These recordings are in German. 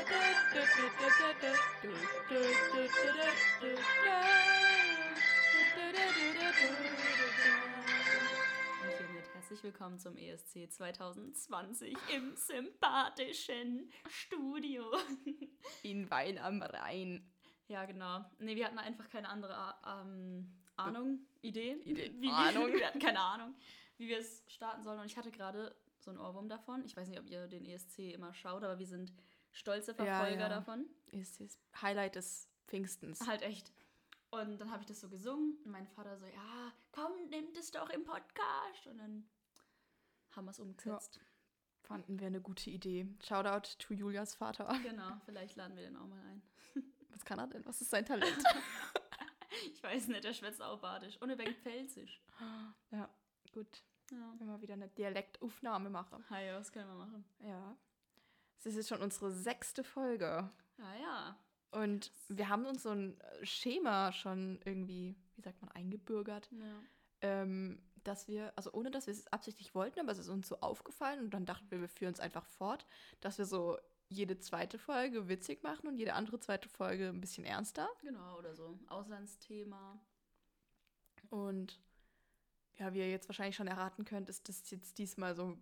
Und hiermit herzlich willkommen zum ESC 2020 im sympathischen Studio. In Wein am Rhein. Ja, genau. Nee, wir hatten einfach keine andere ähm, Ahnung, Idee. Idee. Wie Ahnung. Wir, wir hatten keine Ahnung, wie wir es starten sollen. Und ich hatte gerade so einen Ohrwurm davon. Ich weiß nicht, ob ihr den ESC immer schaut, aber wir sind stolze Ja, Verfolger ja. davon. Ist das Highlight des Pfingstens. Halt echt. Und dann habe ich das so gesungen und mein Vater so, ja, komm, nimm das doch im Podcast. Und dann haben wir es umgesetzt. Fanden wir eine gute Idee. Shoutout to Julias Vater. Genau, vielleicht laden wir den auch mal ein. Was kann er denn? Was ist sein Talent? Ich weiß nicht, der schwätzt auch badisch. Und wenig pfälzisch. ja, gut. Ja. Wenn wir wieder eine Dialektaufnahme machen. Hi, was können wir machen? Ja. Es ist jetzt schon unsere sechste Folge. Ja, ja. Und wir haben uns so ein Schema schon irgendwie, wie sagt man, eingebürgert. ja. ähm, dass wir, also ohne dass wir es absichtlich wollten, aber es ist uns so aufgefallen und dann dachten wir, wir führen es einfach fort, dass wir so jede zweite Folge witzig machen und jede andere zweite Folge ein bisschen ernster. Genau, oder so. Auslandsthema. Und ja, wie ihr jetzt wahrscheinlich schon erraten könnt, ist das jetzt diesmal so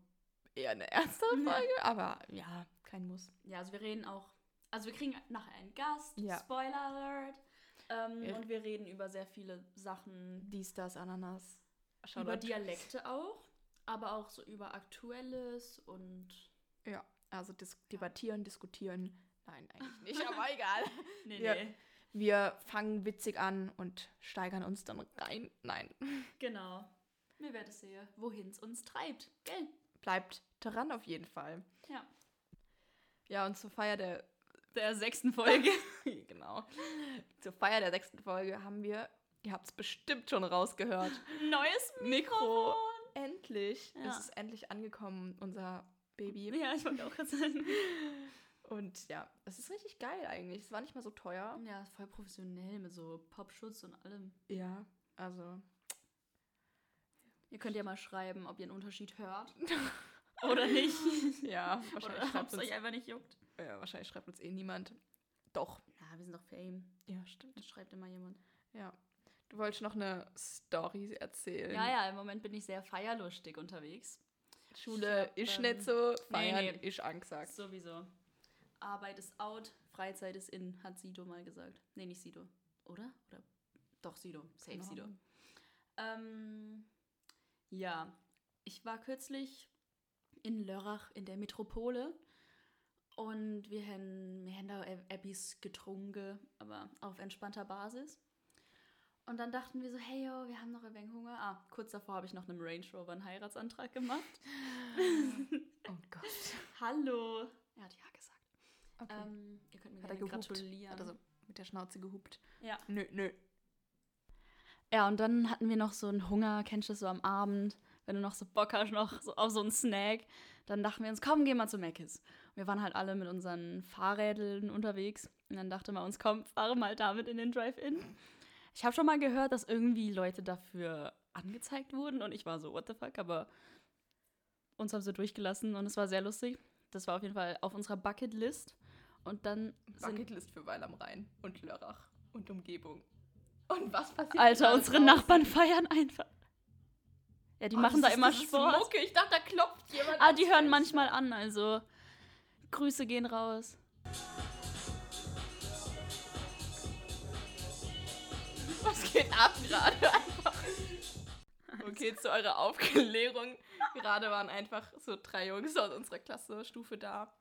eher eine ernstere Ja. Folge, aber ja, kein Muss. Ja, also wir reden auch, also wir kriegen nachher einen Gast, Ja. Spoiler Alert. Ähm, Wir- und wir reden über sehr viele Sachen, Dies, das, Ananas. über Shoutout. Dialekte auch, aber auch so über Aktuelles und Ja, also dis debattieren, diskutieren. Nein, eigentlich nicht, aber egal. nee, Ja. nee. Wir fangen witzig an und steigern uns dann rein. Nein. Genau. Wir werden sehen, wohin es uns treibt. Gell? Bleibt dran auf jeden Fall. Ja. Ja, und zur Feier der, Der sechsten Folge. genau, zur Feier der sechsten Folge haben wir, ihr habt es bestimmt schon rausgehört, Neues Mikro. Endlich. Ja. Es ist endlich angekommen, unser Baby. Ja, ich wollte auch gerade sagen. Und ja, es ist richtig geil eigentlich. Es war nicht mal so teuer. Ja, voll professionell mit so Popschutz und allem. Ja, also. Ihr könnt ja mal schreiben, ob ihr einen Unterschied hört. Oder nicht. Ja, wahrscheinlich ob schreibt, es euch einfach nicht juckt. ja, wahrscheinlich schreibt uns eh niemand. Doch. Ja, wir sind doch Fame. Ja, stimmt. Das schreibt immer jemand. Ja. Du wolltest noch eine Story erzählen. Ja, ja, im Moment bin ich sehr feierlustig unterwegs. Schule Ich ist hab, nicht so, nee, feiern nee. ist angesagt. Sowieso. Arbeit ist out, Freizeit ist in, hat Sido mal gesagt. Nee, nicht Sido. Oder? Oder? Doch, Sido. Safe Keine Sido. Ähm, ja, ich war kürzlich in Lörrach in der Metropole und wir haben, wir haben da etwas getrunken, aber auf entspannter Basis. Und dann dachten wir so, hey yo, wir haben noch ein wenig Hunger. Ah, kurz davor habe ich noch einem Range Rover einen Heiratsantrag gemacht. Oh Gott. Hallo. Er hat ja gesagt. Okay. Ähm, ihr könnt mir Hat er gerne gehupt? gratulieren. Hat er so mit der Schnauze gehupt? ja. Nö, nö. Ja, und dann hatten wir noch so einen Hunger, kennst du das so am Abend, wenn du noch so Bock hast, noch so auf so einen Snack. Dann dachten wir uns, komm, geh mal zu Mc's. Wir waren halt alle mit unseren Fahrrädeln unterwegs. Und dann dachte man uns, komm, fahre mal damit in den Drive-In. Ich habe schon mal gehört, dass irgendwie Leute dafür angezeigt wurden. Und ich war so, what the fuck? Aber uns haben sie durchgelassen und es war sehr lustig. Das war auf jeden Fall auf unserer Bucketlist. Und dann Bucketlist für Weil am Rhein und Lörrach und Umgebung. Und was passiert? Alter, unsere? Nachbarn feiern einfach. Ja, die Oh, machen da ist- immer Sport. Mucke. Ich dachte, da klopft jemand. Ah, die hören Fenster. manchmal an, also Grüße gehen raus. Was geht ab gerade einfach? Okay, zu eurer Aufklärung. Gerade waren einfach so drei Jungs aus unserer Klasse, Stufe da.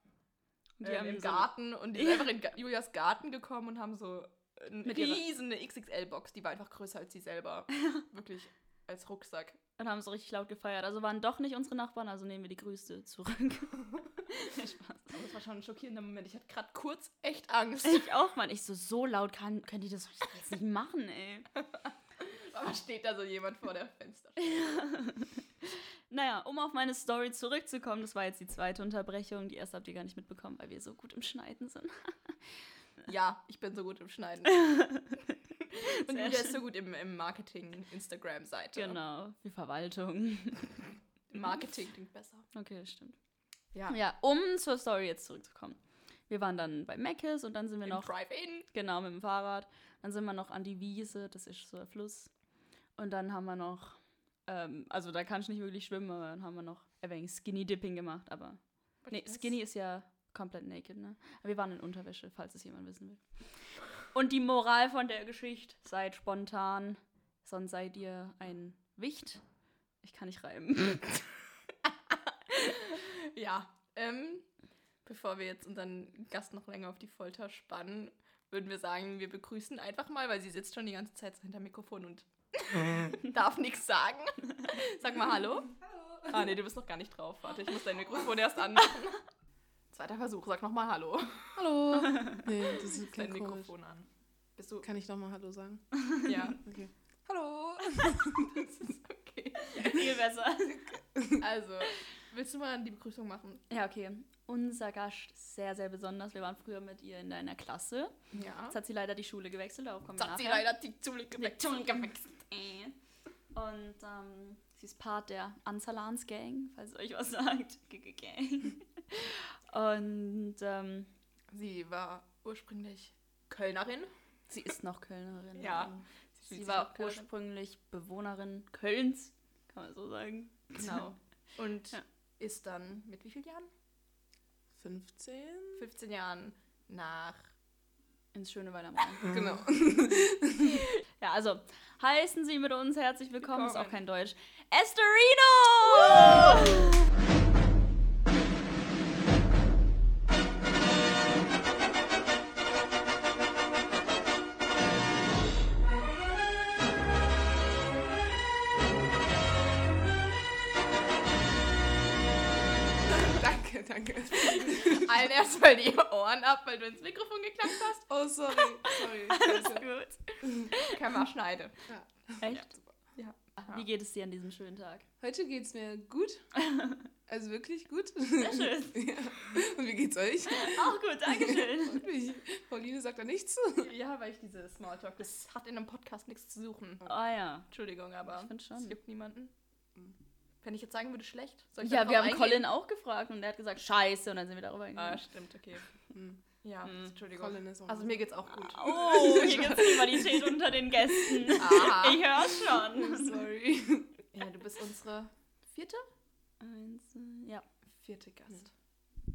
Die ähm, haben im so- Garten und die sind einfach in Julias Garten gekommen und haben so eine riesene XXL-Box, die war einfach größer als sie selber. Wirklich als Rucksack. Und haben so richtig laut gefeiert. Also waren doch nicht unsere Nachbarn, also nehmen wir die Grüße zurück. Spaß. Aber das war schon ein schockierender Moment. Ich hatte gerade kurz echt Angst. Ich auch, Mann. Ich so, so laut kann, könnt ihr das jetzt nicht machen, ey. Aber steht da so jemand vor der Fenster? Naja, um auf meine Story zurückzukommen, das war jetzt die zweite Unterbrechung. Die erste habt ihr gar nicht mitbekommen, weil wir so gut im Schneiden sind. Ja, ich bin so gut im Schneiden. Und Sehr Julia ist so gut im, im Marketing, Instagram-Seite. Genau, wie Verwaltung. Marketing klingt besser. Okay, stimmt. Ja. Ja, um zur Story jetzt zurückzukommen. wir waren dann bei Meckes und dann sind wir Im noch, Drive-In. genau, mit dem Fahrrad. Dann sind wir noch an die Wiese, das ist so ein Fluss. Und dann haben wir noch, ähm, also da kann ich nicht wirklich schwimmen, aber dann haben wir noch ein wenig Skinny Dipping gemacht. Aber nee, ist das? Skinny ist ja komplett naked, ne? Aber wir waren in Unterwäsche, falls es jemand wissen will. Und die Moral von der Geschichte, seid spontan, sonst seid ihr ein Wicht. Ich kann nicht reimen. Ja, ähm, bevor wir jetzt unseren Gast noch länger auf die Folter spannen, würden wir sagen, wir begrüßen einfach mal, weil sie sitzt schon die ganze Zeit so hinter Mikrofon und darf nichts sagen. Sag mal Hallo. Hallo. Ah, nee, du bist noch gar nicht drauf. Warte, ich muss dein Mikrofon erst anmachen. Zweiter Versuch, sag nochmal Hallo. Hallo. Nee, das ist Dein klingt komisch. Mikrofon an. Bist du. Kann ich nochmal Hallo sagen? Ja, Okay. Hallo. das ist okay. Viel besser. Also, willst du mal die Begrüßung machen? Ja, okay. Unser Gast ist sehr, sehr besonders. Wir waren früher mit ihr in deiner Klasse. Ja. Jetzt hat sie leider die Schule gewechselt, darauf kommen wir Jetzt hat sie nachher. leider die Schule gewechselt. Äh. Und ähm, sie ist Part der Ansalans Gang, falls es euch was sagt. G -g Gang. Und ähm, Sie war ursprünglich Kölnerin. sie ist noch Kölnerin. Ja, Ähm, Sie sich war ursprünglich Bewohnerin Kölns, kann man so sagen. Genau. Und Ja. ist dann mit wie vielen Jahren? 15? 15 Jahren nach. Ins schöne Weile am Rhein. Genau. Ja, also heißen Sie mit uns herzlich willkommen, ist auch Willkommen. kein Deutsch. Esterino! Erstmal die Ohren ab, weil du ins Mikrofon geknackt hast. Oh, sorry. Sorry. Alles gut. Kann man schneiden. Echt? Ja. Wie geht es dir an diesem schönen Tag? Heute geht's mir gut. Also wirklich gut. Sehr schön. Ja. Und wie geht's euch? Auch gut, Dankeschön. Und mich. Pauline sagt da nichts. Ja, weil ich diese Smalltalk, das hat in einem Podcast nichts zu suchen. Oh ja. Entschuldigung, aber Ich schon. es juckt niemanden. Wenn ich jetzt sagen würde, schlecht. Soll ich Ja, wir haben eingehen? Colin auch gefragt und er hat gesagt, scheiße, und dann sind wir darüber Ah, hingegangen. stimmt, okay. Hm. Ja, Hm. Entschuldigung. Colin ist auch Also mir geht's auch gut. Oh, hier gibt es Rivalität unter den Gästen. Aha. Ich hör's schon. Sorry. Ja, du bist unsere vierte? Eins, äh, ja, Vierte Gast.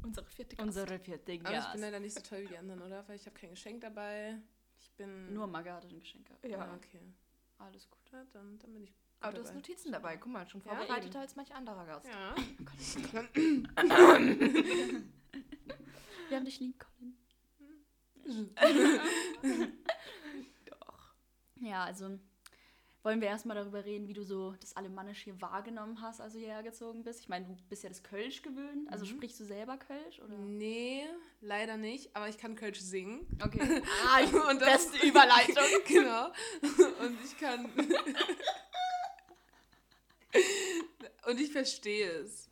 Unsere vierte Gast. unsere vierte Aber ich bin Gast. leider nicht so toll wie die anderen, oder? Weil ich habe kein Geschenk dabei. Ich bin. Nur Magga hatte ein Geschenk. gehabt. Ja. Ah, okay. Alles gut. Ja, dann, dann bin ich. Gut Aber du hast. Notizen dabei. Guck mal, schon Ja, vorbereiteter eben. als manch anderer Gast. Ja. Wir haben dich lieb, Colin. Doch. Ja, also wollen wir erstmal darüber reden, wie du so das Alemannisch hier wahrgenommen hast, als du hierher gezogen bist. Ich meine, du bist ja das Kölsch gewöhnt. Also Mhm. sprichst du selber Kölsch? Oder? Nee, leider nicht. Aber ich kann Kölsch singen. Okay. Ah, Und das- beste Überleitung. genau. Und ich kann. Und ich verstehe es.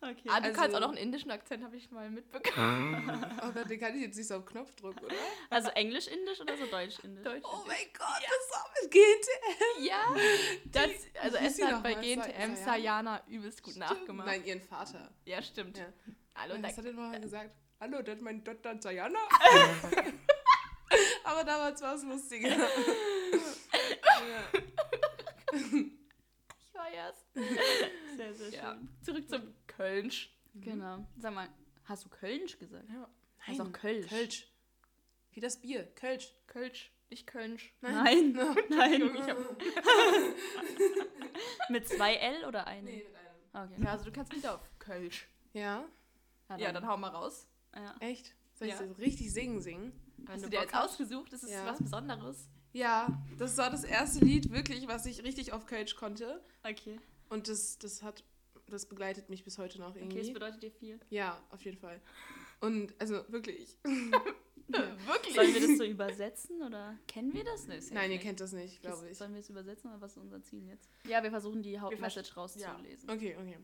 okay. Ah, du Also- kannst auch noch einen indischen Akzent, habe ich mal mitbekommen. Oh Gott, den kann ich jetzt nicht so auf Knopfdruck, oder? Also Englisch-Indisch oder so Deutsch-Indisch? Deutsch. Oh mein Gott, das war mit GNTM. Ja, das, also Esther hat bei? GNTM Sayana? Übelst gut nachgemacht. Nein, ihren Vater. Ja, stimmt. Ja. Hallo, was hat er nochmal gesagt? Hallo, das ist mein Tochter Sayana. Aber damals war es lustiger. ja. Ich war erst. Sehr, sehr schön. Ja. Zurück zum Kölsch. Genau. Sag mal, hast du Kölsch gesagt? Ja. Hast auch Kölsch. Kölsch. Wie das Bier. Kölsch. Kölsch, nicht Kölsch. Nein. Nein. Ich hab, Mit zwei L oder einem? Nee, mit einem. Okay. ja, also du kannst Lieder auf Kölsch. Ja, Ja, dann hau mal raus. Ja. echt? Soll ich Ja. so richtig singen singen? Hast du dir jetzt ausgesucht? Das ist Ja. was Besonderes. Ja, das war das erste Lied wirklich, was ich richtig auf Kölsch konnte. Okay. Und das, das hat, das begleitet mich bis heute noch Okay, irgendwie. das bedeutet dir viel. ja, auf jeden Fall. Und also wirklich. Wirklich? Sollen wir das so übersetzen oder kennen wir das? Nee, safe Nein, ihr nicht. kennt das nicht, glaube ich. Sollen wir es übersetzen oder was ist unser Ziel jetzt? Ja, wir versuchen die Hauptmessage ja. rauszulesen. Okay, okay.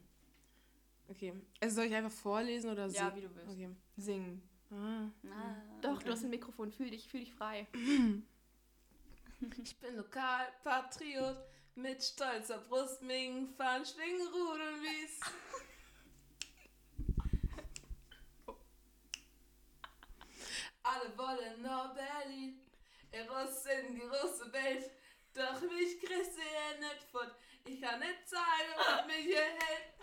Okay. Also soll ich einfach vorlesen oder Ja, singen? wie du willst. Okay. Singen. Ah. Ah, Doch, okay. du hast ein Mikrofon. Fühl dich, fühl dich frei. Ich bin Lokalpatriot mit stolzer Brust Ming fahren, schwingen, wie's. Alle wollen nur Berlin, raus in die große Welt. Doch mich kriegst du ja nicht fort. Ich kann nicht zeigen, was mich hier hält.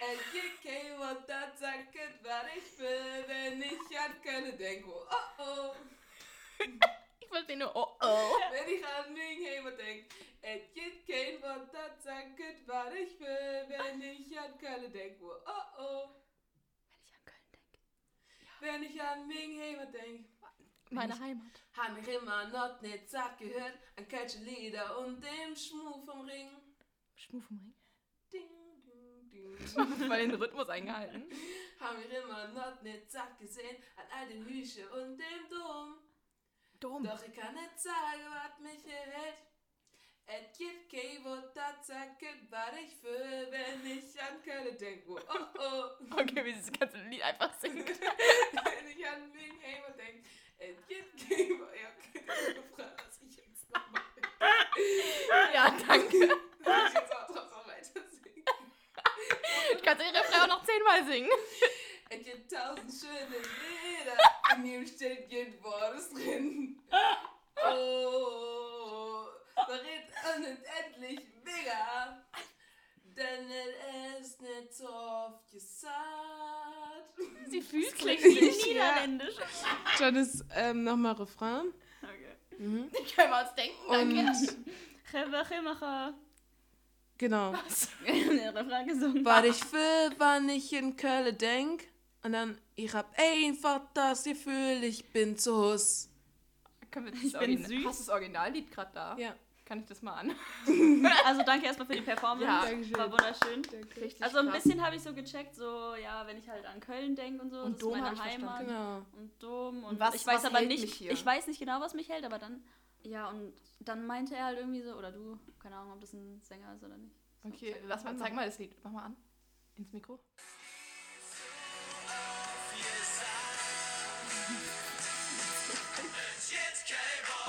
LGK wird das sagen, was ich will, wenn ich an Köln denke. Oh oh. Ich verstehe nur, oh oh. Wenn ich an Mingheimer denke. Es gibt kein Wort, das sagt, was ich will, wenn ich an Köln denke. Oh oh. Wenn ich an Köln denke. Wenn ich an Mingheimer denke. Meine Heimat. Hab mich immer noch nicht satt gehört an Kölsche Lieder und dem Schmuh vom Ring. Schmuh vom Ring. Ding, ding, ding. Voll den Rhythmus eingehalten. Hab mich immer noch nicht satt gesehen an all den Hüschen und dem Dom. Dumm. Doch ich kann nicht sagen, was mich hält. Es gibt kein Wort, das sagt, was ich will, wenn ich an Köln denke. Oh oh. Okay, wie sie das ganze Lied einfach singt. wenn ich an Mingheimer denke. Es gibt kein Wort. Ja, okay, gefragt, was ich jetzt noch mache. ja, danke. Soll ich jetzt auch trotzdem weiter singen? Du kannst den Refrain auch noch zehnmal singen. Es gibt tausend schöne Lieder, in ihm steht jedes Wort drin. Oh, da redet unendlich mega, denn es ist nicht so oft gesagt. Sie fühlt klingt sich ja. niederländisch. Schon das ähm, nochmal Refrain. Okay. Mhm. Ich kann mal was denken, danke. Genau. Der Refrain gesungen. Was ich will, wann ich in Köln denk. Und dann, ich hab einfach das Gefühl, ich bin zu Hus. Können wir das Ich bin süß. Hast du das Originallied gerade da? Ja. Kann ich das mal an? Also danke erstmal für die Performance. Ja, Dankeschön. War wunderschön. Richtig Also ein krass. bisschen habe ich so gecheckt, so ja, wenn ich halt an Köln denke und so, Und das Dom ist meine. Heimat Genau. und Dom und was- ich weiß was aber hält mich nicht, hier? ich weiß nicht genau, was mich hält, aber dann ja und dann meinte er halt irgendwie so oder du, keine Ahnung, ob das ein Sänger ist oder nicht. So, Okay, lass mal, zeig mal das Lied. Mach mal an. Ins Mikro.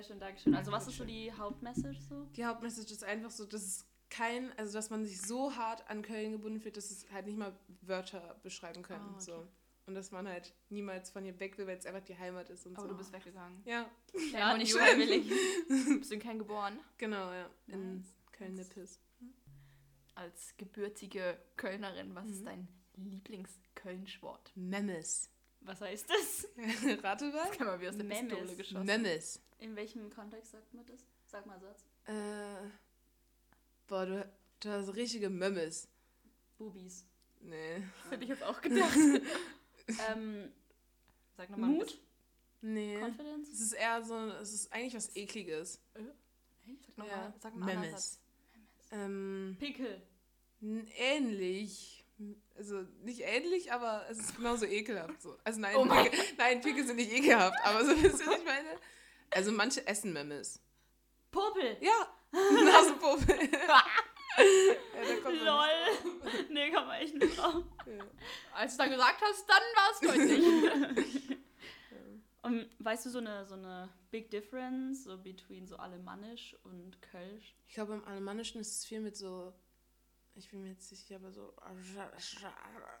Sehr schön, Dankeschön. Also was ist so die Hauptmessage so? Die Hauptmessage ist einfach so, dass es kein, also dass man sich so hart an Köln gebunden fühlt, dass es halt nicht mal Wörter beschreiben können. Ah, okay. so. Und dass man halt niemals von hier weg will, weil es einfach die Heimat ist und Aber so. du bist weggegangen. ja, Ja, und nicht freiwillig. Bist du in Köln geboren? genau, ja. In Nice. Köln-Nippes. Als gebürtige Kölnerin, was Mhm. ist dein Lieblings-Köln-Sport? Memes. Was heißt das? Rate was? Kann man wie aus der Memes. Pistole geschossen. Memes. In welchem Kontext sagt man das? Sag mal Satz. Äh, boah, du, du hast richtige Memes. Bubis. Nee. Das hätte ich jetzt auch gedacht. ähm, Sag nochmal. Mut? Nee. Confidence? Es ist eher so, es ist eigentlich was Ekliges. Sag nochmal. Ja. Sag mal Memes. Satz. Ähm, Pickel. ähnlich. Also nicht ähnlich, aber es ist genauso ekelhaft. So. Also nein, Oh Pickel, nein, Pickel sind nicht ekelhaft, aber so wisst ihr, was ich meine? Also manche essen Memes. Popel. Ja, Nasenpuppe. ja, da kommt man Lol. nee, kann man echt nicht drauf. Ja. Als du dann gesagt hast, dann war es deutlich. Und weißt du so eine, so eine Big Difference so between so Alemannisch und Kölsch? Ich glaube, im Alemannischen ist es viel mit so. Ich bin mir jetzt nicht sicher, aber so.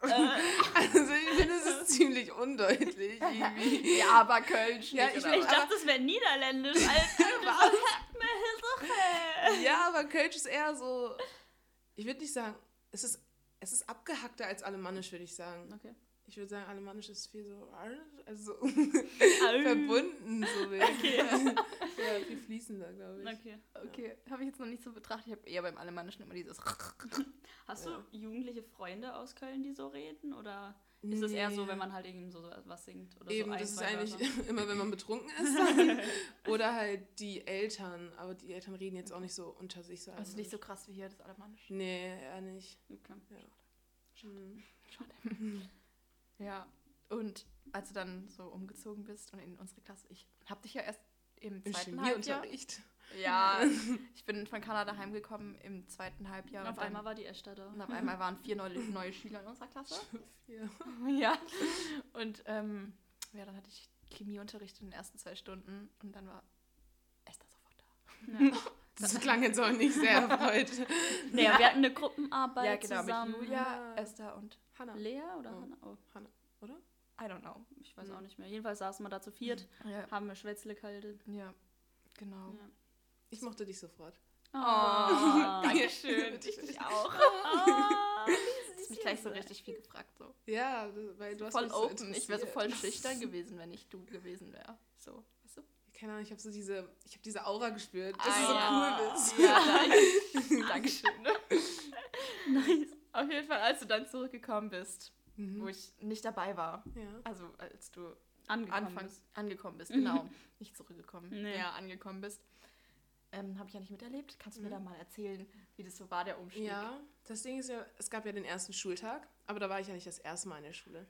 Also, ich finde, es ist ziemlich undeutlich. Irgendwie. ja, aber Kölsch. Ja, nicht, ich- Ich dachte, das wäre Niederländisch. Alter? Ja, aber Kölsch ist eher so. Ich würde nicht sagen. Es ist, es ist abgehackter als Alemannisch, würde ich sagen. Okay. Ich würde sagen, Alemannisch ist viel so. Also so verbunden, so wirklich. Ja, viel fließender, glaube ich. Okay. Okay, habe ich jetzt noch nicht so betrachtet. Ich habe eher beim Alemannischen immer dieses. Hast Ja. du jugendliche Freunde aus Köln, die so reden? Oder ist es eher so, wenn man halt irgendwie so was singt? Oder Eben, so ein, das ist eigentlich Wörter? immer, wenn man betrunken ist. Oder halt die Eltern. Aber die Eltern reden jetzt auch nicht so unter sich. So Also nicht so krass wie hier das Alemannisch. Nee, eher nicht. Okay. Hm. Ja. Und als du dann so umgezogen bist und in unsere Klasse, ich habe dich ja erst im Im zweiten Halbjahr. Chemieunterricht. Ja, ich bin von Kanada heimgekommen im zweiten Halbjahr. Und auf und einmal war die Esther da. und auf einmal waren vier neue, neue Schüler in unserer Klasse. Ja. Ja. Und ähm, ja, dann hatte ich Chemieunterricht in den ersten zwei Stunden und dann war Esther sofort da. Ja. Das klang jetzt auch nicht sehr erfreut. Nee, wir hatten eine Gruppenarbeit Ja, genau, zusammen. mit Julia, Ja. Esther und Hannah, Lea oder Oh. Hannah? Oh, oder? I don't know. ich weiß Mhm. auch nicht mehr. Jedenfalls saßen wir da zu viert, Ja, haben wir Schwätzle gehalten. ja genau. Ja. Ich mochte dich sofort. Oh, Dankeschön. Ich dich auch. Oh, Du hast mich gleich so richtig viel gefragt. So. Ja, weil du hast voll mich so open. ich wäre so voll schüchtern gewesen, wenn ich du gewesen wäre. So, weißt du? Keine Ahnung, ich habe so diese, ich habe diese Aura gespürt, dass Ah, du so ja. cool bist. Ja, danke. Dankeschön. Nice. Auf jeden Fall, als du dann zurückgekommen bist, Mhm. wo ich nicht dabei war. Ja. Also, als du Angekommen Anfang bist. angekommen bist, genau. nicht zurückgekommen. Nee. Ja, angekommen bist. Ähm, Habe ich ja nicht miterlebt. Kannst du mir Mhm. da mal erzählen, wie das so war, der Umstieg? Ja, das Ding ist ja, es gab ja den ersten Schultag, aber da war ich ja nicht das erste Mal in der Schule.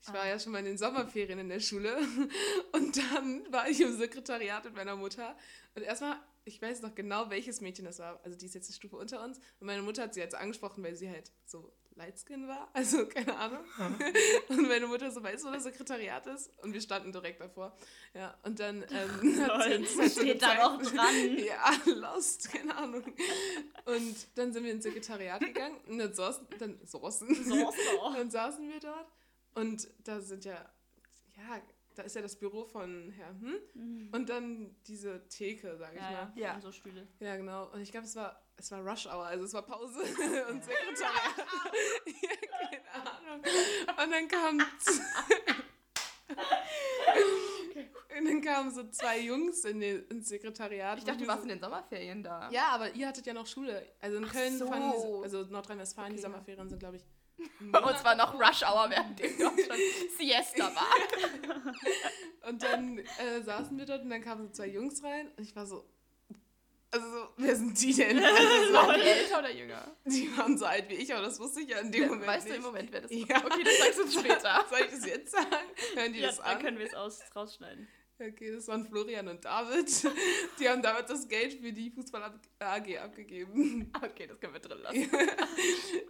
Ich war Ah. ja schon mal in den Sommerferien in der Schule und dann war ich im Sekretariat mit meiner Mutter und erstmal, ich weiß noch genau, welches Mädchen das war, also die ist jetzt eine Stufe unter uns und meine Mutter hat sie jetzt angesprochen, weil sie halt so lightskin war, also keine Ahnung. und meine Mutter so, weißt du, wo das Sekretariat ist? Und wir standen direkt davor. Ja, und dann ähm, hat sie uns halt so Steht da noch dran. ja, lost, keine Ahnung. Und dann sind wir ins Sekretariat gegangen und dann saßen, dann saßen, dann saßen wir dort und da sind ja, da ist ja das Büro von Herrn hm? Mhm. und dann diese Theke, sag ich Ja, ja, mal. Ja. Und so Stühle. Ja, genau. Und ich glaube, es war, es war Rush Hour, also es war Pause und Sekretariat. ja, keine Ahnung. Und dann kamen und dann kamen so zwei Jungs in den, ins Sekretariat. Ich dachte, du warst so- in den Sommerferien da. ja, aber ihr hattet ja noch Schule. Also in Ach Köln so. die, also Nordrhein-Westfalen, die Okay, ja. Sommerferien sind, glaube ich. Bei uns war noch Rush Hour, während dem dort schon Siesta war. Und dann äh, saßen wir dort und dann kamen so zwei Jungs rein und ich war so, also so, wer sind die denn? Also Waren die älter oder jünger? die waren so alt wie ich, aber das wusste ich ja in dem Moment weißt nicht. du im Moment, wer das Ja. war? Okay, das sagst du uns später. Soll ich das jetzt sagen? Hören die Ja, das dann an? können wir es aus, rausschneiden. Okay, das waren Florian und David. Die haben David das Geld für die Fußball-AG abgegeben. Okay, das können wir drin lassen.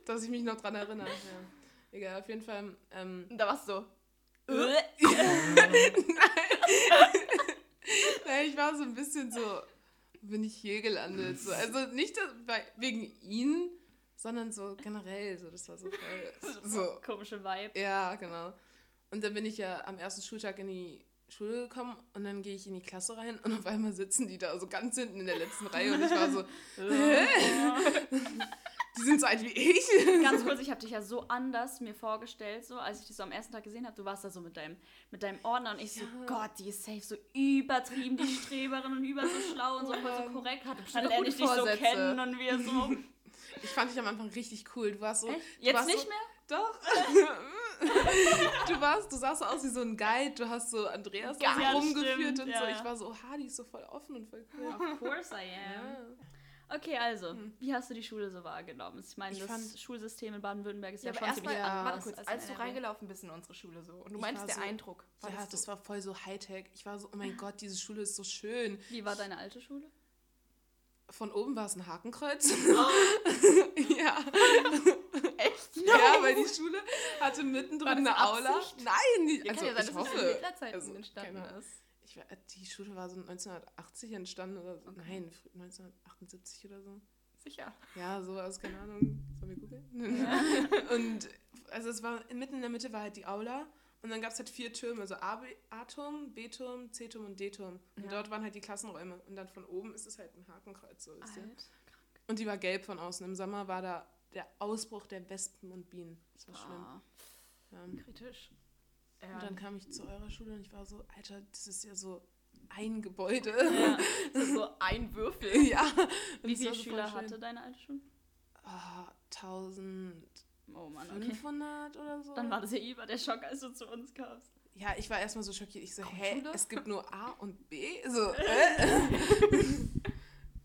Dass ich mich noch dran erinnere. Ja. Egal, auf jeden Fall. Ähm, da warst du so. Nein, ich war so ein bisschen so, bin ich hier gelandet? So, also nicht weil, wegen ihnen, sondern so generell. So, das war so voll. So, Komische Vibe. ja, genau. Und dann bin ich ja am ersten Schultag in die Schule gekommen und dann gehe ich in die Klasse rein und auf einmal sitzen die da so ganz hinten in der letzten Reihe und ich war so, die sind so alt wie ich. Ganz kurz, ich habe dich ja so anders mir vorgestellt, so als ich dich so am ersten Tag gesehen habe. Du warst da so mit deinem, mit deinem Ordner und ich so, Ja. Gott, die ist safe so übertrieben, die Streberin und über so schlau und so voll so korrekt. hatte Dann lerne ich dich so kennen und wir so. Ich fand dich am Anfang richtig cool. Du warst so. Jetzt warst nicht so, mehr? Doch. du warst, du sahst so aus wie so ein Guide. Du hast so Andreas Ja, so das rumgeführt stimmt, und ja, so. Ich war so, ha, die ist so voll offen und voll cool. Of course I am. Ja. Okay, also, Hm. wie hast du die Schule so wahrgenommen? Ich meine, Ich das fand- Schulsystem in Baden-Württemberg ist Ja, ja, aber schon erstmal, ziemlich Ja. warte anders kurz, als als du reingelaufen bist in unsere Schule so und du Ich meinst war der so- Eindruck. Ja, das du- war voll so Hightech. Ich war so, oh mein Gott, diese Schule ist so schön. Wie war deine alte Schule? Von oben war es ein Hakenkreuz. ja. Ja, weil die Schule hatte mittendrin eine Aula. Absicht? Nein, die, Ja, also kann ja sein, ich dass es hoffe. in Hitlerzeiten also, entstanden Ahnung. ist. Ich, die Schule war so 1980 entstanden oder so. Nein, 1978 oder so. Sicher. Ja, sowas, keine Ahnung. Sollen wir googeln? und also es war mitten in der Mitte war halt die Aula und dann gab es halt vier Türme, also A- B- A-Turm, B-Turm, C-Turm und D-Turm. Und Ja. dort waren halt die Klassenräume. Und dann von oben ist es halt ein Hakenkreuz, so ist Alt. Und die war gelb von außen. Im Sommer war da der Ausbruch der Wespen und Bienen. Das war schlimm. Ah. Ja. Kritisch. Und dann kam ich zu eurer Schule und ich war so, Alter, das ist ja so ein Gebäude. Ja. das ist so ein Würfel. ja. Und Wie viele Schüler hatte deine alte Schule? Oh, 1500 Oh Mann, okay. oder so. Dann war das ja über der Schock, als du zu uns kamst. Ja, ich war erstmal so schockiert. Ich so, hä, Grundschule? es gibt nur A und B? So, äh?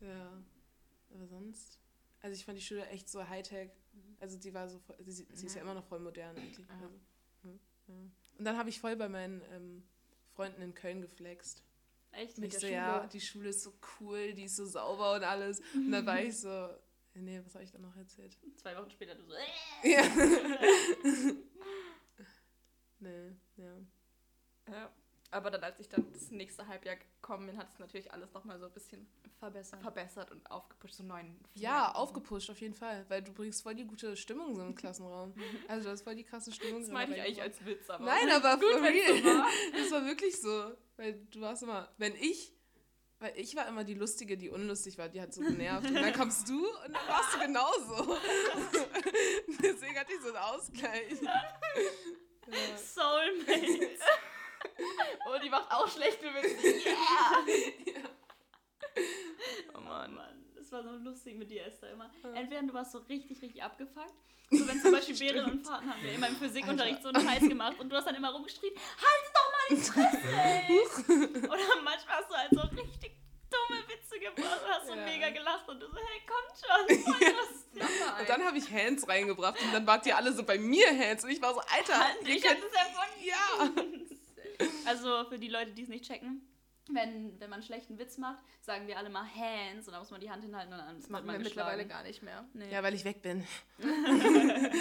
ja. Aber sonst? Also ich fand die Schule echt so Hightech. Also die war so voll, sie, sie ist ja immer noch voll modern eigentlich. Ja. Also, hm, ja. Und dann habe ich voll bei meinen ähm, Freunden in Köln geflext. Echt mit ich der so, Schule? ja, die Schule ist so cool, die ist so sauber und alles. Und dann war ich so, nee, was habe ich dann noch erzählt? Zwei Wochen später du so, äh. Ja. nee, ja. Ja. Aber dann, als ich dann das nächste Halbjahr gekommen bin, hat es natürlich alles nochmal so ein bisschen verbessern. verbessert und aufgepusht, so neuen. Ja, aufgepusht auf jeden Fall, weil du bringst voll die gute Stimmung so im Klassenraum. Also du hast voll die krasse Stimmung. Das meine ich eigentlich als Witz, aber. Nein, aber gut, for real. so war. Das war wirklich so. Weil du warst immer, wenn ich, weil ich war immer die Lustige, die unlustig war, die hat so genervt. Und dann kommst du und dann warst du genauso. Deswegen hatte ich so einen Ausgleich. Ja. Soulmate. Oh, die macht auch schlechte Witze. Yeah! Oh Mann. Mann, das war so lustig mit dir, Esther, immer. Entweder du warst so richtig, richtig abgefuckt. So, wenn zum Beispiel Beeren und Fahrten haben wir immer im Physikunterricht so einen Scheiß gemacht und du hast dann immer rumgeschrien, halt doch mal die Fresse! Oder manchmal hast du halt so richtig dumme Witze gebracht und hast so Ja. mega gelacht und du so, hey, kommt schon, voll. Und dann habe ich Hands reingebracht und dann wart ihr alle so bei mir Hands und ich war so, Alter, ihr Ich hab kennt, das erfunden. ja. Also für die Leute, die es nicht checken, wenn, wenn man einen schlechten Witz macht, sagen wir alle mal Hands und dann muss man die Hand hinhalten und dann Das machen man wir mittlerweile gar nicht mehr. Nee. Ja, weil ich weg bin.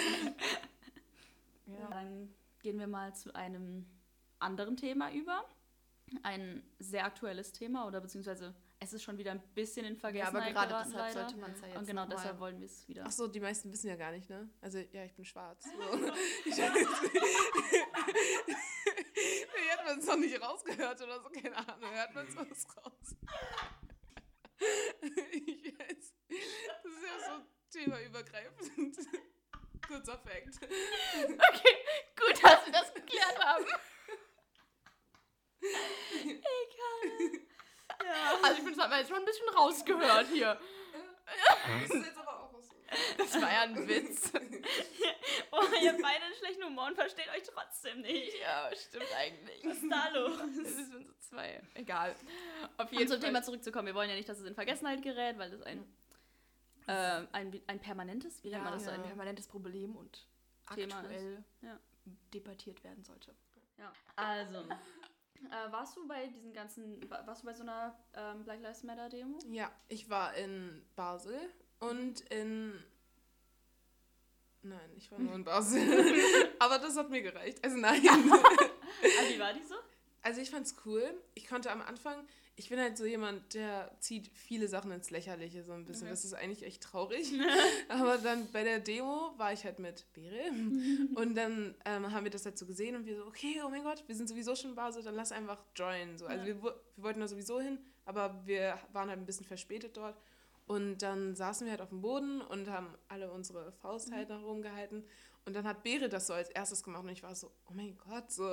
Ja. Dann gehen wir mal zu einem anderen Thema über. Ein sehr aktuelles Thema oder beziehungsweise es ist schon wieder ein bisschen in Ja, Vergessenheit aber gerade geraten, deshalb leider. sollte man es ja jetzt Und genau noch mal- deshalb wollen wir es wieder. Ach so, die meisten wissen ja gar nicht, ne? Also, ja, ich bin schwarz. So. ich hat man es noch nicht rausgehört oder so, keine Ahnung. Hört man es was raus? ich weiß. Das ist ja so themaübergreifend. Kurzer Fact. Okay, gut, dass wir das geklärt haben. Ja. Also ich finde, das hat man jetzt schon ein bisschen rausgehört hier. Das ist jetzt aber auch was. Das war ja ein Witz. Oh, ihr habt beide einen schlechten Humor und versteht euch trotzdem nicht. Ja, stimmt eigentlich. Was ist da los? Das sind so zwei. Egal. Auf Um jeden zum Fall. Thema zurückzukommen, wir wollen ja nicht, dass es in Vergessenheit gerät, weil das ein, äh, ein, ein permanentes, wie nennt man das so so? ein permanentes Problem und Thema aktuell Ja. debattiert werden sollte. Ja. Also, äh, warst du bei diesen ganzen, wa- warst du bei so einer ähm, Black Lives Matter Demo? Ja, ich war in Basel und in. Nein, ich war nur in Basel. aber das hat mir gereicht. Also nein. Wie war die so? Also ich fand's cool. Ich konnte am Anfang, ich bin halt so jemand, der zieht viele Sachen ins Lächerliche so ein bisschen. Das ist eigentlich echt traurig. Aber dann bei der Demo war ich halt mit Bere und dann ähm, haben wir das halt so gesehen und wir so, okay, oh mein Gott, wir sind sowieso schon Basel, dann lass einfach joinen. So. Also Ja. wir, wir wollten da sowieso hin, aber wir waren halt ein bisschen verspätet dort. Und dann saßen wir halt auf dem Boden und haben alle unsere Faust halt nach oben gehalten. Und dann hat Bere das so als erstes gemacht und ich war so, oh mein Gott, so,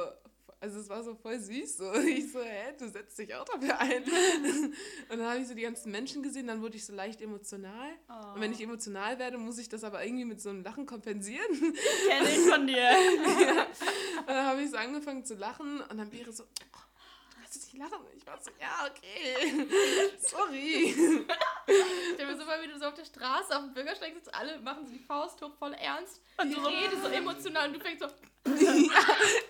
also es war so voll süß. So. Ich so, hä, du setzt dich auch dafür ein. Und dann habe ich so die ganzen Menschen gesehen, dann wurde ich so leicht emotional. Oh. Und wenn ich emotional werde, muss ich das aber irgendwie mit so einem Lachen kompensieren. kenne ich von dir. Und dann habe ich so angefangen zu lachen und dann Bere so, oh, du kannst nicht lachen. Ich war so, ja, okay, sorry. Stell mir so mal, wie du so auf der Straße auf dem Bürgersteig sitzt, alle machen so die Faust hoch, voll ernst. Und du Ja. redest so emotional und du fängst so.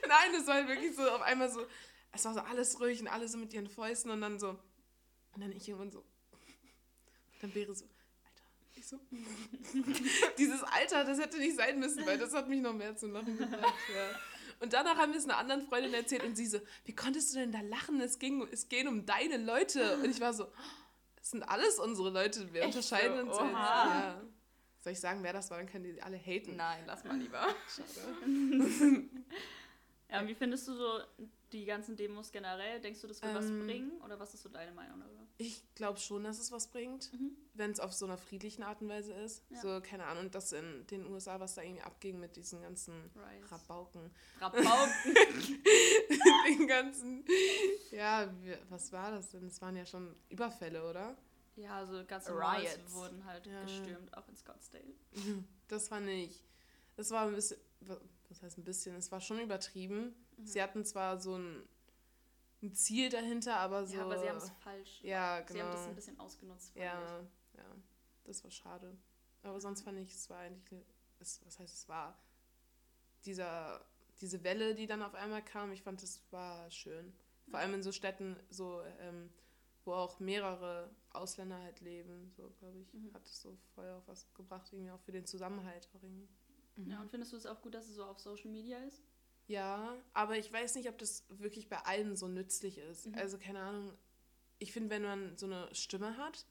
Nein, das war halt wirklich so auf einmal so, es war so alles ruhig und alle so mit ihren Fäusten und dann so, und dann ich irgendwann so, und dann wäre so, Alter, ich so, dieses Alter, das hätte nicht sein müssen, weil das hat mich noch mehr zum Lachen gebracht, ja. Und danach haben wir es einer anderen Freundin erzählt und sie so, wie konntest du denn da lachen? Es ging, es geht um deine Leute. Und ich war so, es sind alles unsere Leute, wir Echt unterscheiden so? uns halt. Ja. Soll ich sagen, wer das war? Dann können die alle haten. Nein, lass mal lieber. Schade. Ja, wie findest du so die ganzen Demos generell? Denkst du, das wird was Ähm. bringen? Oder was ist so deine Meinung darüber? Ich glaube schon, dass es was bringt, Mhm. wenn es auf so einer friedlichen Art und Weise ist. Ja. So, keine Ahnung, dass in den USA, was da irgendwie abging mit diesen ganzen Right. Rabauken. Rabauken. den ganzen. Ja, was war das denn? Es waren ja schon Überfälle, oder? ja, also ganze Riots. Wurden halt Ja. gestürmt, auch in Scottsdale. Das fand ich. Das war ein bisschen. Was heißt ein bisschen? Es war schon übertrieben. Mhm. Sie hatten zwar so ein, ein Ziel dahinter, aber so. Ja, aber sie haben es falsch. Ja, Sie haben das genau. ein bisschen ausgenutzt. Ja, ja, das war schade. Aber sonst fand ich, es war eigentlich, es, was heißt es war, dieser, diese Welle, die dann auf einmal kam, ich fand, es war schön. Vor allem in so Städten, so, ähm, wo auch mehrere Ausländer halt leben, so glaube ich, Mhm. hat es so voll auch was gebracht, irgendwie auch für den Zusammenhalt auch irgendwie. Mhm. Ja, und findest du es auch gut, dass es so auf Social Media ist? Ja, aber ich weiß nicht, ob das wirklich bei allen so nützlich ist. Mhm. Also keine Ahnung. Ich finde, wenn man so eine Stimme hat,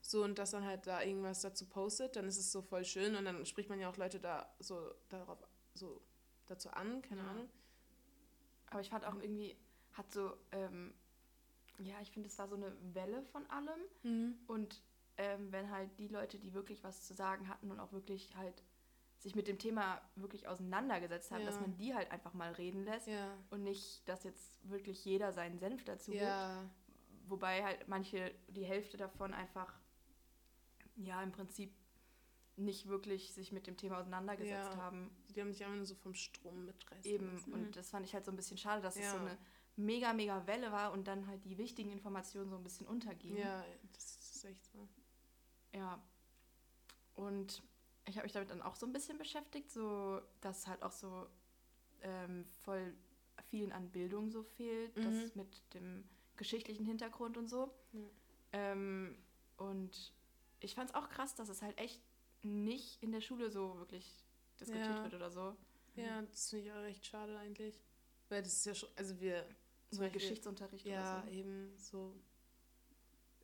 so und das dann halt da irgendwas dazu postet, dann ist es so voll schön und dann spricht man ja auch Leute da so darauf so dazu an, keine Ja. Ahnung. Aber ich fand auch irgendwie, hat so, ähm, ja, ich finde, es war so eine Welle von allem. Und ähm, wenn halt die Leute, die wirklich was zu sagen hatten und auch wirklich halt sich mit dem Thema wirklich auseinandergesetzt haben, Ja. dass man die halt einfach mal reden lässt Ja. und nicht, dass jetzt wirklich jeder seinen Senf dazu gibt. Ja. Wobei halt manche, die Hälfte davon einfach, ja, im Prinzip nicht wirklich sich mit dem Thema auseinandergesetzt haben. Die haben sich einfach nur so vom Strom mitreißen Eben, lassen. Mhm. und das fand ich halt so ein bisschen schade, dass es so eine mega, mega Welle war und dann halt die wichtigen Informationen so ein bisschen untergingen. Ja, das ist echt so. Ja. Und ich habe mich damit dann auch so ein bisschen beschäftigt, so dass halt auch so ähm, voll vielen an Bildung so fehlt, Mhm. das mit dem geschichtlichen Hintergrund und so. Ja. Ähm, und ich fand es auch krass, dass es halt echt nicht in der Schule so wirklich diskutiert Ja. wird oder so. Ja, das finde ich auch echt schade eigentlich. Weil das ist ja schon, also wir, So ein Geschichtsunterricht ja, oder so. eben so.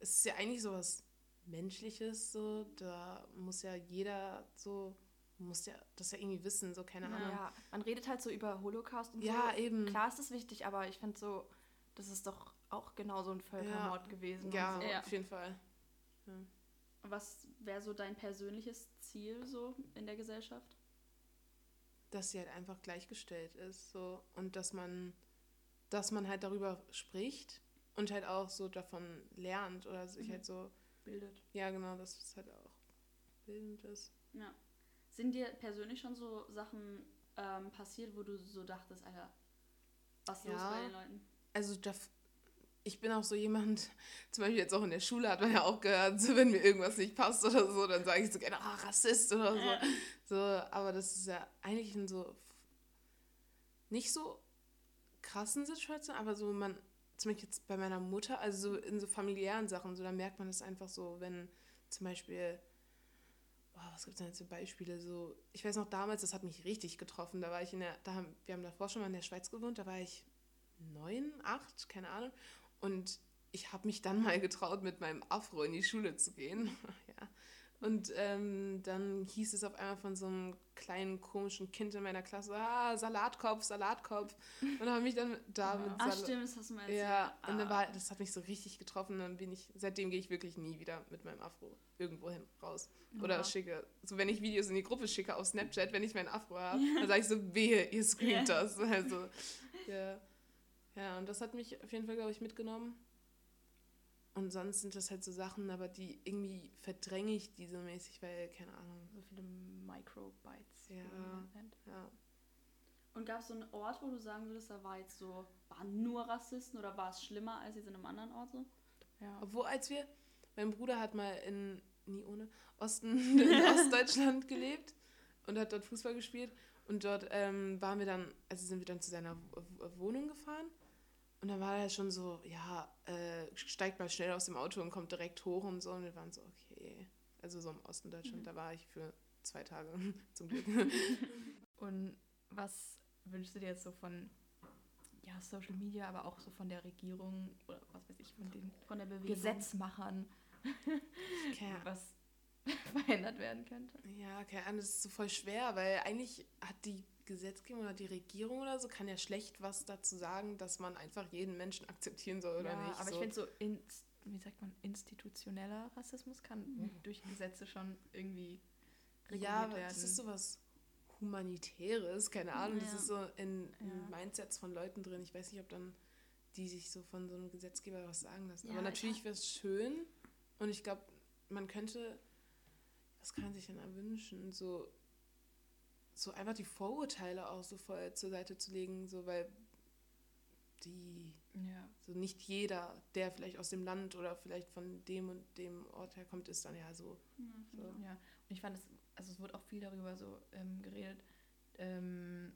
Es ist ja eigentlich sowas Menschliches, so. Da muss ja jeder so, muss ja das ja irgendwie wissen, so, keine Ja. Ahnung. Ja, man redet halt so über Holocaust und Ja, so. eben. Klar ist es wichtig, aber ich finde so, das ist doch auch genau so ein Völkermord gewesen. Ja, und so. Ja. auf jeden Fall. Was wäre so dein persönliches Ziel so in der Gesellschaft? Dass sie halt einfach gleichgestellt ist, so. Und dass man, dass man halt darüber spricht und halt auch so davon lernt oder sich Mhm. halt so, bildet. ja, genau, dass es halt auch bildend ist. Ja. Sind dir persönlich schon so Sachen ähm, passiert, wo du so dachtest, Alter, was ist los Ja. bei den Leuten? also da, ich bin auch so jemand, zum Beispiel jetzt auch in der Schule hat man ja auch gehört, so wenn mir irgendwas nicht passt oder so, dann sage ich so gerne, ah, Rassist oder so. Ja. so. Aber das ist ja eigentlich in so nicht so krassen Situationen, aber so man, zum Beispiel jetzt bei meiner Mutter, also so in so familiären Sachen, so da merkt man das einfach so, wenn zum Beispiel, boah, was gibt es denn jetzt für Beispiele? So, ich weiß noch damals, das hat mich richtig getroffen. Da war ich in der, da haben, wir haben davor schon mal in der Schweiz gewohnt, da war ich neun, acht, keine Ahnung. Und ich habe mich dann mal getraut, mit meinem Afro in die Schule zu gehen. ja. Und ähm, dann hieß es auf einmal von so einem kleinen komischen Kind in meiner Klasse, ah, Salatkopf, Salatkopf. Und habe mich dann da Ja. mit Ach Sal- stimmt, das hast du mal erzählt. ja, und dann Ah. war, das hat mich so richtig getroffen. Dann bin ich, seitdem gehe ich wirklich nie wieder mit meinem Afro irgendwo hin raus. Oder Ja. schicke, so wenn ich Videos in die Gruppe schicke auf Snapchat, wenn ich meinen Afro habe, dann sage ich so, wehe, ihr screamt Ja. das. Also, ja. Ja, und das hat mich auf jeden Fall, glaube ich, mitgenommen. Und sonst sind das halt so Sachen, aber die irgendwie verdränge ich die so mäßig, weil, keine Ahnung, So viele Microbytes. Ja. ja. Und gab es so einen Ort, wo du sagen würdest, da war jetzt so, waren nur Rassisten oder war es schlimmer als jetzt in einem anderen Ort so? Ja. Obwohl, als wir, mein Bruder hat mal in, nie ohne, Osten, in Ostdeutschland gelebt und hat dort Fußball gespielt. Und dort ähm, waren wir dann, also sind wir dann zu seiner Wohnung gefahren. Und dann war er schon so, ja, äh, steigt mal schnell aus dem Auto und kommt direkt hoch und so. Und wir waren so, okay. Also so im Osten Deutschland, da war ich für zwei Tage zum Glück. Und was wünschst du dir jetzt so von ja, Social Media, aber auch so von der Regierung oder was weiß ich, von den Von der Bewegung. Gesetzmachern, Keine was verändert werden könnte? Ja, keine Ahnung, das ist so voll schwer, weil eigentlich hat die Gesetzgebung oder die Regierung oder so, kann ja schlecht was dazu sagen, dass man einfach jeden Menschen akzeptieren soll oder ja, nicht. aber so. ich finde so, inst, wie sagt man, institutioneller Rassismus kann durch Gesetze schon irgendwie reguliert ja, aber werden. das ist sowas Humanitäres, keine Ahnung, das Ja. ist so in, in Ja. Mindsets von Leuten drin. Ich weiß nicht, ob dann die sich so von so einem Gesetzgeber was sagen lassen. Ja, aber ich natürlich wäre es schön und ich glaube, man könnte, was kann man sich denn da wünschen? So, so einfach die Vorurteile auch so voll zur Seite zu legen, so weil die ja. so nicht jeder, der vielleicht aus dem Land oder vielleicht von dem und dem Ort herkommt, ist dann ja so. Ja, so. Ja, und ich fand es, also es wurde auch viel darüber so ähm, geredet, ähm,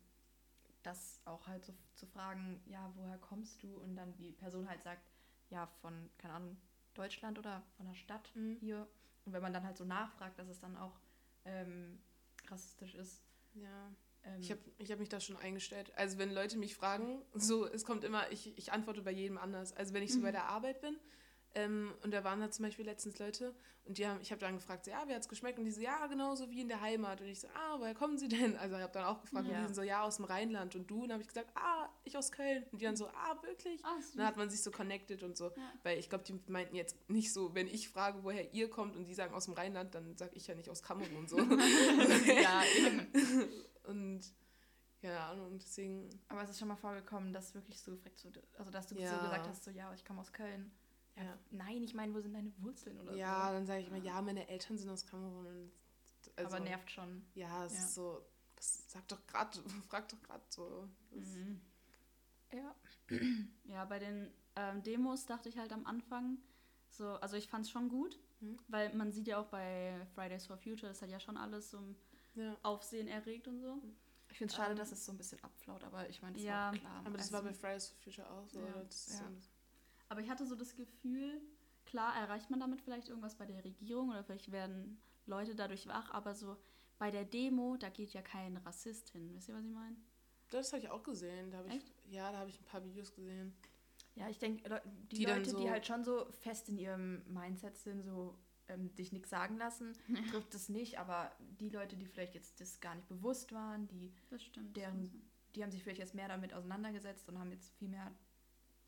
das auch halt so zu fragen, ja, woher kommst du? Und dann die Person halt sagt, ja, von, keine Ahnung, Deutschland oder von der Stadt Mhm. hier. Und wenn man dann halt so nachfragt, dass es dann auch ähm, rassistisch ist. Ja. Ähm, Ich habe ich hab mich da schon eingestellt. Also wenn Leute mich fragen, so, es kommt immer, ich, ich antworte bei jedem anders. Also wenn ich so bei der Arbeit bin ähm, und da waren da zum Beispiel letztens Leute und die haben, ich habe dann gefragt, so, ja, wie hat's geschmeckt? Und die so, ja, genauso wie in der Heimat. Und ich so, ah, woher kommen sie denn? Also ich habe dann auch gefragt und Ja. die sind so, ja, aus dem Rheinland. Und du? Und dann habe ich gesagt, ah, ich aus Köln. Und die dann so, ah, wirklich? Und dann hat man sich so connected und so. Ja. Weil ich glaube, die meinten jetzt nicht so, wenn ich frage, woher ihr kommt und die sagen aus dem Rheinland, dann sage ich ja nicht aus Kamerun so. ja, eben. und keine Ahnung, deswegen. Aber es ist schon mal vorgekommen, dass wirklich so, also dass du Ja. so gesagt hast, so ja, ich komme aus Köln. Ja, Ja. Nein, ich meine, wo sind deine Wurzeln oder Ja, so? dann sage ich immer, ja, meine Eltern sind aus Kamerun. Und also, Aber nervt schon. Ja, es Ja. ist so, das sag doch gerade, frag doch gerade so. Mhm. Ja. Ja, bei den ähm, Demos dachte ich halt am Anfang, so, also ich fand es schon gut, Mhm. weil man sieht ja auch bei Fridays for Future, das hat ja schon alles so ein Ja. Aufsehen erregt und so. Ich finde es schade, Ähm, dass es so ein bisschen abflaut, aber ich meine, das ja, war klar. Aber das Also, war bei Fridays for Future auch so. Ja. Ja. so- Aber ich hatte so das Gefühl, klar erreicht man damit vielleicht irgendwas bei der Regierung oder vielleicht werden Leute dadurch wach, aber so bei der Demo, da geht ja kein Rassist hin. Wisst ihr, was ich meine? Das habe ich auch gesehen. Da hab ich, ja, da habe ich ein paar Videos gesehen. Ja, ich denke, die, Die Leute, so- die halt schon so fest in ihrem Mindset sind, so ähm, dich nichts sagen lassen, trifft es nicht, aber die Leute, die vielleicht jetzt das gar nicht bewusst waren, die, Das stimmt. Deren- die haben sich vielleicht jetzt mehr damit auseinandergesetzt und haben jetzt viel mehr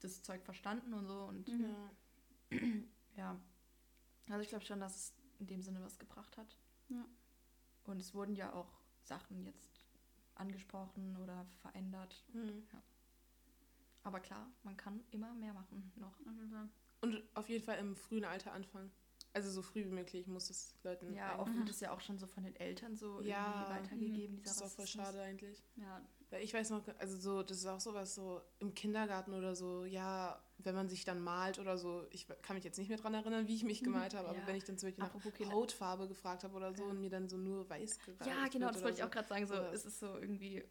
das Zeug verstanden und so und Mhm. Ja. ja. Also ich glaube schon, dass es in dem Sinne was gebracht hat. Ja. Und es wurden ja auch Sachen jetzt angesprochen oder verändert. Mhm. Aber klar, man kann immer mehr machen noch. Auf jeden Fall. Und auf jeden Fall im frühen Alter anfangen. Also so früh wie möglich muss es Leuten. Ja, oft wird es ja auch schon so von den Eltern so Ja, irgendwie weitergegeben, mhm. Das ist dieser auch voll schade eigentlich. Ja, Weil ich weiß noch, also so, das ist auch sowas so im Kindergarten oder so, ja, wenn man sich dann malt oder so, ich kann mich jetzt nicht mehr dran erinnern, wie ich mich gemalt habe, aber Ja. wenn ich dann zum Beispiel nach Kinder. Hautfarbe gefragt habe oder so Ja. und mir dann so nur weiß gereicht Ja, genau, das wollte ich auch gerade sagen. So, es ist so irgendwie.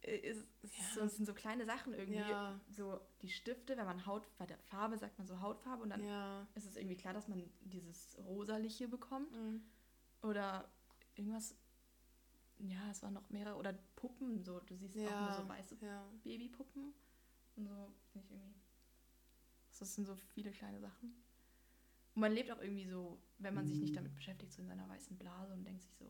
äh, Es, Ja. so, sind so kleine Sachen irgendwie. Ja. So die Stifte, wenn man Haut, bei der Farbe sagt man so Hautfarbe und dann Ja. ist es irgendwie klar, dass man dieses rosaliche bekommt. Mhm. Oder irgendwas. Ja, es waren noch mehrere. Oder Puppen, so. Du siehst auch nur Ja. so weiße Ja. Babypuppen. Und so, finde ich irgendwie. Das sind so viele kleine Sachen. Und man lebt auch irgendwie so, wenn man sich nicht damit beschäftigt, so in seiner weißen Blase und denkt sich so,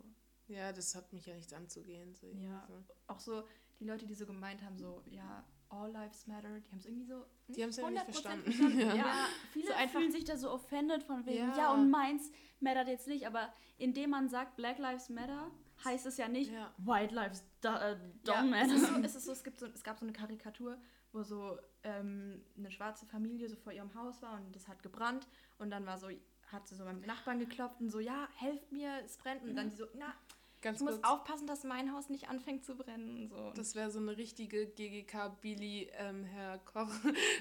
ja, das hat mich ja nichts anzugehen. So Ja. So. auch so die Leute, die so gemeint haben, so, ja, all lives matter, die haben es irgendwie so. Die haben's ja nicht 100% verstanden. Ja. Ja, viele So einfach- fühlen sich da so offended von wegen, ja. Ja. und meins mattert jetzt nicht, aber indem man sagt Black Lives Matter, heißt es ja nicht Ja. White Lives da, äh, Ja, es, ist so, es, ist so, es, gibt so, es gab so eine Karikatur, wo so ähm, eine schwarze Familie so vor ihrem Haus war und das hat gebrannt und dann war so, hat sie so beim Nachbarn geklopft und so, ja, helft mir, es brennt. Und dann die so, na, Ganz ich muss kurz, aufpassen, dass mein Haus nicht anfängt zu brennen. So. das wäre so eine richtige GGK Billy ähm, Herr Koch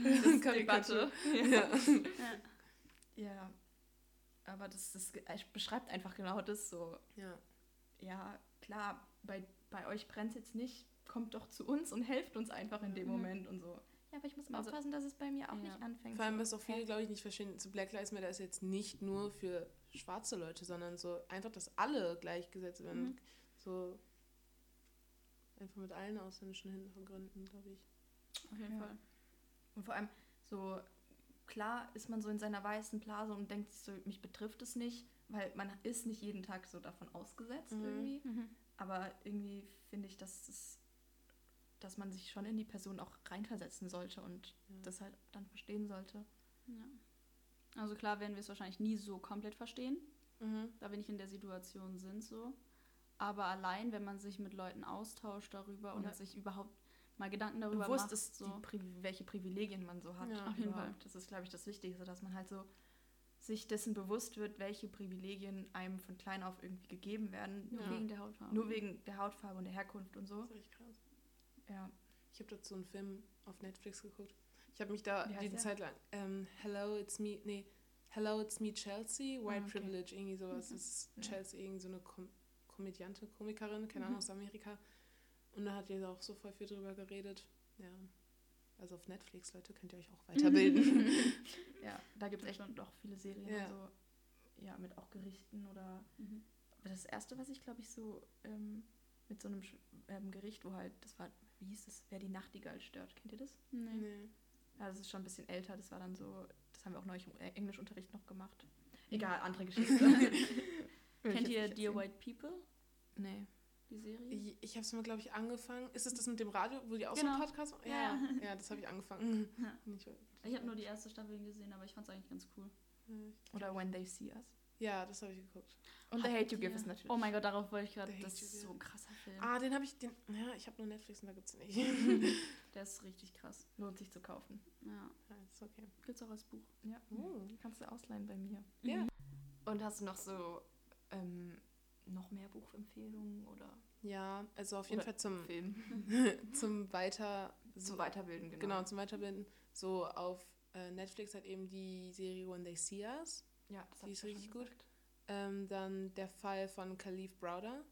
Das Karikatur. Debatte. Ja. Ja, aber das, das beschreibt einfach genau das so. ja. Ja, klar, bei, bei euch brennt es jetzt nicht, kommt doch zu uns und helft uns einfach in dem Mhm. Moment und so. Ja, aber ich muss Also- aufpassen, dass es bei mir auch Ja. nicht anfängt. Vor allem, so. was auch viele, glaube ich, nicht verstehen, so Black Lives Matter ist jetzt nicht nur für schwarze Leute, sondern so einfach, dass alle gleichgesetzt werden. Mhm. So einfach mit allen ausländischen Hintergründen, glaube ich. Auf jeden Ja. Fall. Und vor allem, so klar ist man so in seiner weißen Blase und denkt sich so, mich betrifft es nicht, weil man ist nicht jeden Tag so davon ausgesetzt Mhm. irgendwie. Mhm. Aber irgendwie finde ich, dass es dass man sich schon in die Person auch reinversetzen sollte und Ja. das halt dann verstehen sollte. Ja. Also klar werden wir es wahrscheinlich nie so komplett verstehen, Mhm. da wir nicht in der Situation sind so. Aber allein, wenn man sich mit Leuten austauscht darüber und Ja. sich überhaupt mal Gedanken darüber Bewusst macht, ist, so. die Pri welche Privilegien man so hat. Ja, auf jeden überhaupt. Das ist, glaube ich, das Wichtigste, dass man halt so sich dessen bewusst wird, welche Privilegien einem von klein auf irgendwie gegeben werden. Nur Ja. wegen der Hautfarbe. Nur wegen der Hautfarbe und der Herkunft und so. Das ist echt krass. Ja. Ich habe dazu einen Film auf Netflix geguckt. Ich habe mich da die der? Zeit lang. Ähm, Hello, it's me. Nee, Hello, it's me, Chelsea. White Ah, okay. Privilege, irgendwie sowas. Das ist Ja. Chelsea, irgendwie so eine Kom Komödiante, Komikerin, keine Ahnung, Mhm. aus Amerika. Und da hat jeder auch so voll viel drüber geredet. Ja. Also auf Netflix, Leute, könnt ihr euch auch weiterbilden. Ja, da gibt es echt noch viele Serien. Ja. Also, ja, mit auch Gerichten oder. Mhm. Das erste, was ich glaube ich so ähm, mit so einem ähm, Gericht, wo halt, das war, wie hieß das, wer die Nachtigall stört. Kennt ihr das? Nee. nee. Ja, das ist schon ein bisschen älter. Das war dann so, das haben wir auch neulich im Eng- Englischunterricht noch gemacht. Egal, andere Geschichte. Kennt ihr Dear. White People, Nee. Die Serie? Ich, ich habe es mal, glaube ich, angefangen. Ist es das mit dem Radio, wo die auch so Genau. einen Podcast machen? Ja, Ja, ja, das habe ich angefangen. Ja. Nicht, Ich habe nur die erste Staffel gesehen, aber ich fand es eigentlich ganz cool. Oder When They See Us. Ja, das habe ich geguckt. Und The Hate You Give ist natürlich. Oh mein Gott, darauf wollte ich gerade. Das ist so ein krasser Film. Ah, den habe ich, den, ja, ich habe nur Netflix und da gibt's nicht. Der ist richtig krass. Lohnt sich zu kaufen. Ja. ja, ist okay. Gibt's auch als Buch. Ja. Oh. Kannst du ausleihen bei mir. Ja. Und hast du noch so ähm, noch mehr Buchempfehlungen oder Ja, also auf jeden Fall zum, Film? zum Weiter, Zu weiterbilden, genau. genau, zum Weiterbilden. So auf äh, Netflix hat eben die Serie When They See Us. Ja, das Die ist richtig gut. Ähm, dann der Fall von Khalif Browder.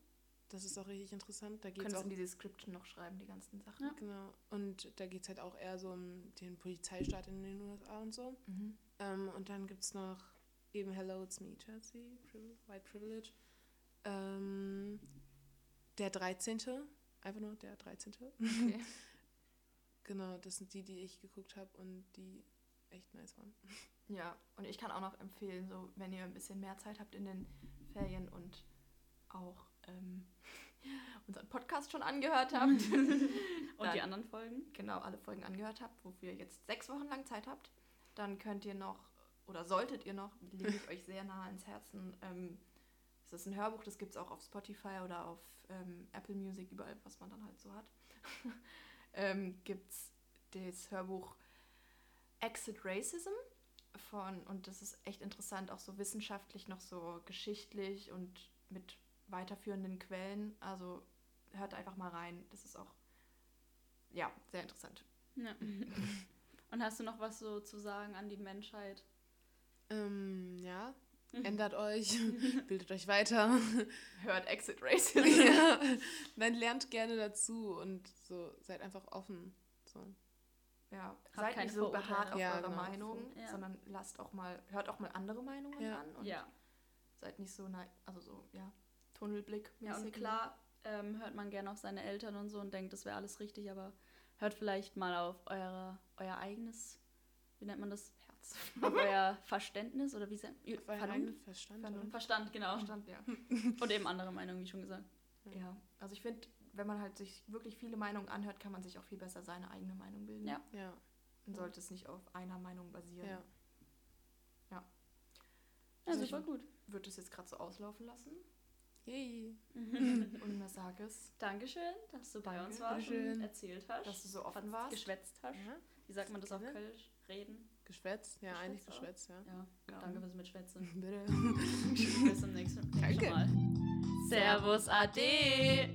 Das ist auch richtig interessant. Da geht Können es es auch in die Description noch schreiben, die ganzen Sachen. Ja. Genau. Und da geht es halt auch eher so um den Polizeistaat in den USA und so. Mhm. Ähm, und dann gibt es noch eben Hello, it's me, Chelsea, White Privilege. Ähm, der 13. Einfach nur der 13. Okay. genau, das sind die, die ich geguckt habe und die echt nice waren. ja, und ich kann auch noch empfehlen, so wenn ihr ein bisschen mehr Zeit habt in den Ferien und auch ähm, unseren Podcast schon angehört habt. Und Dann- die anderen Folgen? genau alle Folgen angehört habt, wofür ihr jetzt sechs Wochen lang Zeit habt, dann könnt ihr noch oder solltet ihr noch, lege ich euch sehr nahe ins Herzen. Ähm, es ist ein Hörbuch, das gibt es auch auf Spotify oder auf ähm, Apple Music, überall, was man dann halt so hat. ähm, gibt es das Hörbuch Exit Racism von, und das ist echt interessant, auch so wissenschaftlich, noch so geschichtlich und mit weiterführenden Quellen. Also hört einfach mal rein, das ist auch, ja, sehr interessant. Ja. Und hast du noch was so zu sagen an die Menschheit? Ähm, ja. ändert euch, bildet euch weiter. Hört Exit Racism. ja. Nein, lernt gerne dazu und so seid einfach offen. So. Ja, Habt seid nicht so Vorurteile. beharrt auf Ja, eure genau. Meinung, Ja. sondern lasst auch mal, hört auch mal andere Meinungen Ja. an und Ja. seid nicht so, nein, also so, ja, Tunnelblick. Ja, und klar ähm, hört man gerne auf seine Eltern und so und denkt, das wäre alles richtig, aber hört vielleicht mal auf eure, euer eigenes, wie nennt man das? Herz. Auf euer Verständnis oder wie Auf euren eigenen Verstand. Oder? Verstand, genau. Verstand, ja. Und eben andere Meinungen, wie schon gesagt. Ja, also ich finde, wenn man halt sich wirklich viele Meinungen anhört, kann man sich auch viel besser seine eigene Meinung bilden. Ja. Ja, Und sollte es nicht auf einer Meinung basieren. ja. Ja, Also super gut. Wird es jetzt gerade so auslaufen lassen Yay. und mir sag es, Dankeschön, dass du bei Danke. uns warst und erzählt hast. dass du so offen was warst. geschwätzt hast. Ja. Wie sagt man das auf. Kölsch? Reden? Geschwätz, ja, Geschwätz eigentlich auch. Geschwätz, ja. ja. ja. Danke fürs Mitschwätzen. Bitte. Bis zum nächsten Mal. Danke. Servus, Ade.